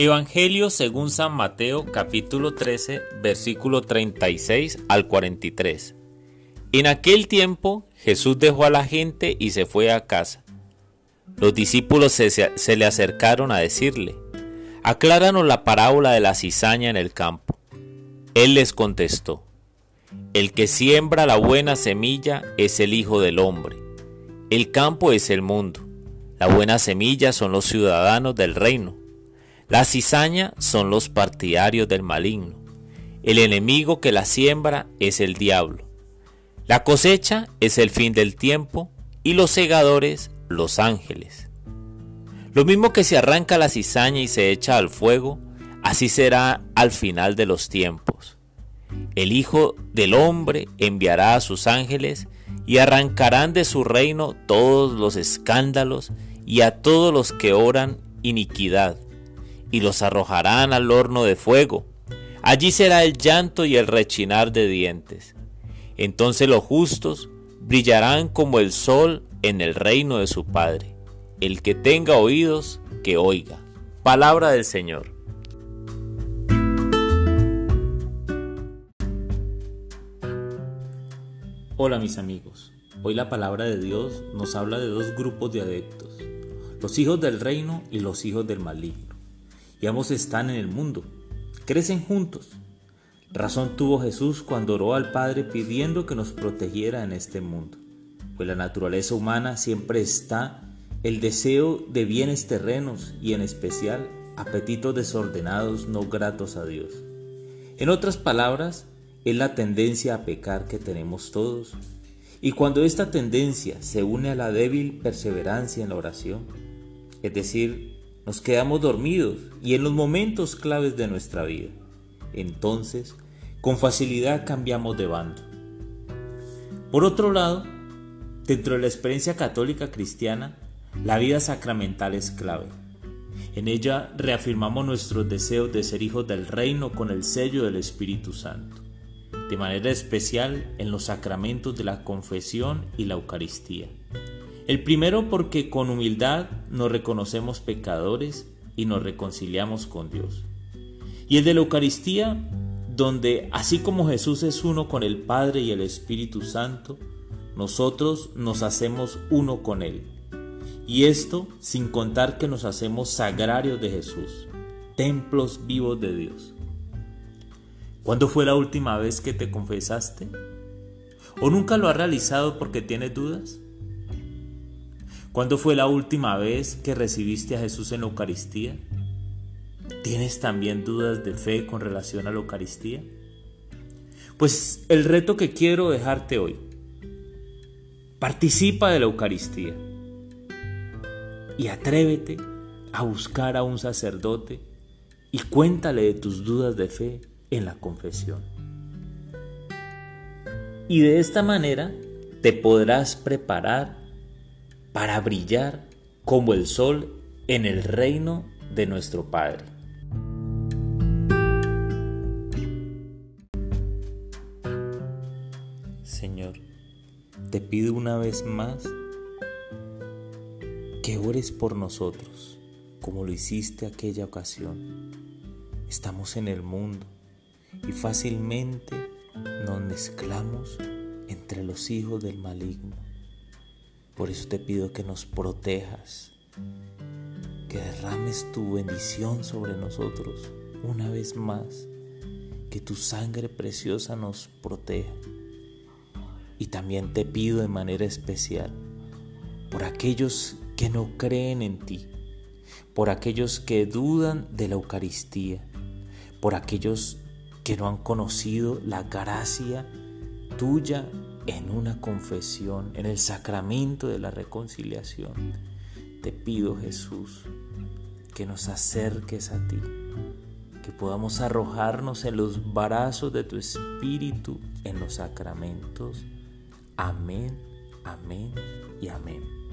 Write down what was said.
Evangelio según San Mateo capítulo 13 versículo 36 al 43. En aquel tiempo Jesús dejó a la gente y se fue a casa. Los discípulos se, se le acercaron a decirle, acláranos la parábola de la cizaña en el campo. Él les contestó, el que siembra la buena semilla es el Hijo del Hombre. El campo es el mundo. La buena semilla son los ciudadanos del reino. La cizaña son los partidarios del maligno. El enemigo que la siembra es el diablo. La cosecha es el fin del tiempo y los segadores los ángeles. Lo mismo que se arranca la cizaña y se echa al fuego, así será al final de los tiempos. El Hijo del Hombre enviará a sus ángeles y arrancarán de su reino todos los escándalos y a todos los que oran iniquidad y los arrojarán al horno de fuego. Allí será el llanto y el rechinar de dientes. Entonces los justos brillarán como el sol en el reino de su Padre. El que tenga oídos, que oiga. Palabra del Señor. Hola mis amigos, hoy la palabra de Dios nos habla de dos grupos de adeptos, los hijos del reino y los hijos del maligno y ambos están en el mundo. Crecen juntos. Razón tuvo Jesús cuando oró al Padre pidiendo que nos protegiera en este mundo, pues la naturaleza humana siempre está el deseo de bienes terrenos y en especial apetitos desordenados no gratos a Dios. En otras palabras, es la tendencia a pecar que tenemos todos. Y cuando esta tendencia se une a la débil perseverancia en la oración, es decir, nos quedamos dormidos y en los momentos claves de nuestra vida. Entonces, con facilidad cambiamos de bando. Por otro lado, dentro de la experiencia católica cristiana, la vida sacramental es clave. En ella reafirmamos nuestros deseos de ser hijos del reino con el sello del Espíritu Santo, de manera especial en los sacramentos de la confesión y la Eucaristía. El primero porque con humildad nos reconocemos pecadores y nos reconciliamos con Dios. Y el de la Eucaristía, donde así como Jesús es uno con el Padre y el Espíritu Santo, nosotros nos hacemos uno con Él. Y esto sin contar que nos hacemos sagrarios de Jesús, templos vivos de Dios. ¿Cuándo fue la última vez que te confesaste? ¿O nunca lo has realizado porque tienes dudas? ¿Cuándo fue la última vez que recibiste a Jesús en la Eucaristía? ¿Tienes también dudas de fe con relación a la Eucaristía? Pues el reto que quiero dejarte hoy. Participa de la Eucaristía y atrévete a buscar a un sacerdote y cuéntale de tus dudas de fe en la confesión. Y de esta manera te podrás preparar para brillar como el sol en el reino de nuestro Padre. Señor, te pido una vez más que ores por nosotros, como lo hiciste aquella ocasión. Estamos en el mundo y fácilmente nos mezclamos entre los hijos del maligno por eso te pido que nos protejas, que derrames tu bendición sobre nosotros una vez más, que tu sangre preciosa nos proteja. Y también te pido de manera especial por aquellos que no creen en ti, por aquellos que dudan de la Eucaristía, por aquellos que no han conocido la gracia tuya en una confesión, en el sacramento de la reconciliación. Te pido Jesús que nos acerques a ti, que podamos arrojarnos en los brazos de tu Espíritu en los sacramentos. Amén, amén y amén.